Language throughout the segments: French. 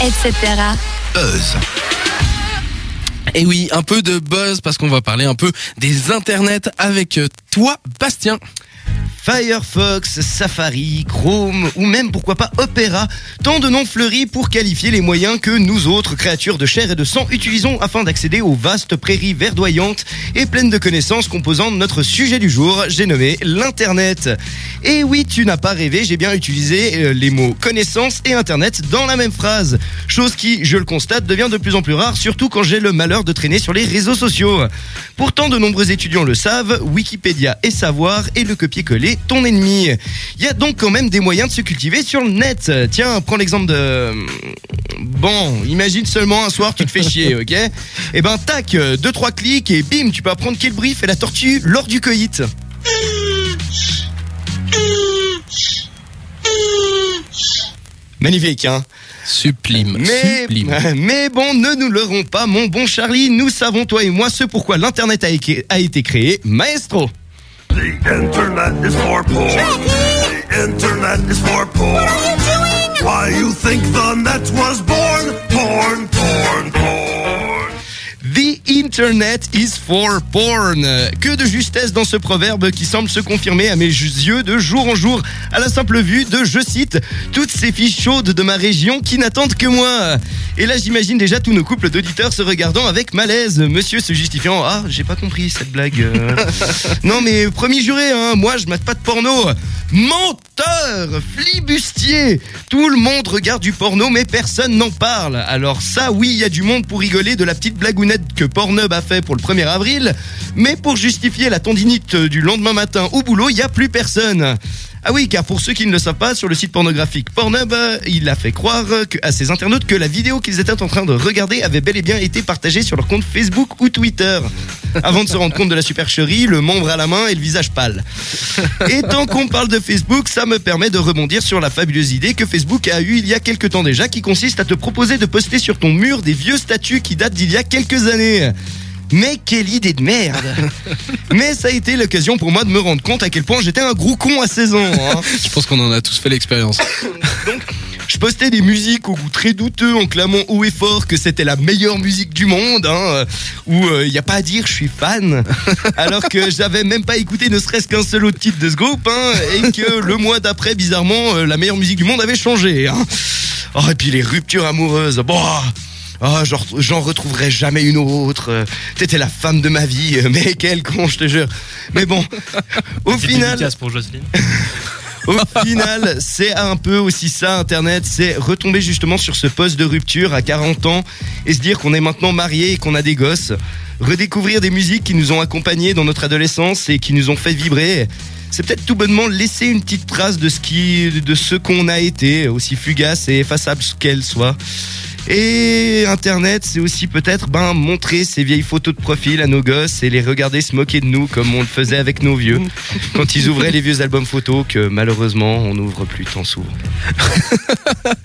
etc. Buzz. Et oui, un peu de buzz parce qu'on va parler un peu des internets avec euh, toi, Bastien. Firefox, Safari, Chrome ou même pourquoi pas Opera, tant de noms fleuris pour qualifier les moyens que nous autres créatures de chair et de sang utilisons afin d'accéder aux vastes prairies verdoyantes et pleines de connaissances composant notre sujet du jour, j'ai nommé l'Internet. Et oui, tu n'as pas rêvé, j'ai bien utilisé euh, les mots connaissance et Internet dans la même phrase, chose qui, je le constate, devient de plus en plus rare, surtout quand j'ai le malheur de traîner sur les réseaux sociaux. Pourtant, de nombreux étudiants le savent, Wikipédia et savoir et le copier-coller ton ennemi. Il y a donc quand même des moyens de se cultiver sur le net. Tiens, prends l'exemple de... Bon, imagine seulement un soir tu te fais chier, ok? Eh ben tac, deux trois clics et bim, tu peux apprendre quel brief fait la tortue lors du coït. Magnifique, hein? Sublime, mais, sublime. mais bon, ne nous leurrons pas, mon bon Charlie, nous savons, toi et moi, ce pourquoi l'Internet a, a été créé. Maestro The internet is for porn. The internet is for porn. What are you doing? Why you think the net was born? Porn, porn, porn. The Internet is for porn. Que de justesse dans ce proverbe qui semble se confirmer à mes yeux de jour en jour à la simple vue de, je cite, toutes ces filles chaudes de ma région qui n'attendent que moi. Et là, j'imagine déjà tous nos couples d'auditeurs se regardant avec malaise. Monsieur se justifiant, ah, j'ai pas compris cette blague. euh. non, mais promis juré, hein, moi je mate pas de porno. Menteur, flibustier. Tout le monde regarde du porno, mais personne n'en parle. Alors ça, oui, il y a du monde pour rigoler de la petite blagounette que Pornhub a fait pour le 1er avril. Mais pour justifier la tendinite du lendemain matin au boulot, il y a plus personne. Ah oui, car pour ceux qui ne le savent pas, sur le site pornographique Pornhub, il a fait croire à ses internautes que la vidéo qu'ils étaient en train de regarder avait bel et bien été partagée sur leur compte Facebook ou Twitter. Avant de se rendre compte de la supercherie, le membre à la main et le visage pâle. Et tant qu'on parle de Facebook, ça me permet de rebondir sur la fabuleuse idée que Facebook a eue il y a quelques temps déjà, qui consiste à te proposer de poster sur ton mur des vieux statuts qui datent d'il y a quelques années. Mais quelle idée de merde Mais ça a été l'occasion pour moi de me rendre compte à quel point j'étais un gros con à 16 ans. hein. Je pense qu'on en a tous fait l'expérience. Donc, je postais des musiques au goût très douteux en clamant haut et fort que c'était la meilleure musique du monde, hein, où il n'y a pas à dire je suis fan, alors que j'avais même pas écouté ne serait-ce qu'un seul autre titre de ce groupe, hein, et que le mois d'après, bizarrement, euh, la meilleure musique du monde avait changé. Hein. Oh, et puis les ruptures amoureuses, bon... Oh, j'en retrouverai jamais une autre. T'étais la femme de ma vie, euh, mais quel con, je te jure. Mais bon, au final, pour Jocelyne. au final, c'est un peu aussi ça Internet, c'est retomber justement sur ce poste de rupture à 40 ans et se dire qu'on est maintenant marié et qu'on a des gosses. Redécouvrir des musiques qui nous ont accompagnés dans notre adolescence et qui nous ont fait vibrer. C'est peut-être tout bonnement laisser une petite trace de ce qui, de ce qu'on a été, aussi fugace et effaçable qu'elle soit. Et Internet, c'est aussi peut-être ben, montrer ces vieilles photos de profil à nos gosses et les regarder se moquer de nous comme on le faisait avec nos vieux quand ils ouvraient les vieux albums photos que malheureusement on n'ouvre plus tant souvent.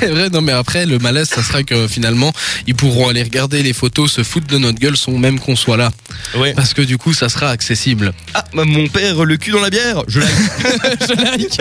C'est vrai, non mais après le malaise ça sera que finalement ils pourront aller regarder les photos, se foutre de notre gueule sans même qu'on soit là. Ouais. Parce que du coup ça sera accessible. Ah, bah, mon père, le cul dans la bière, je like. Je like.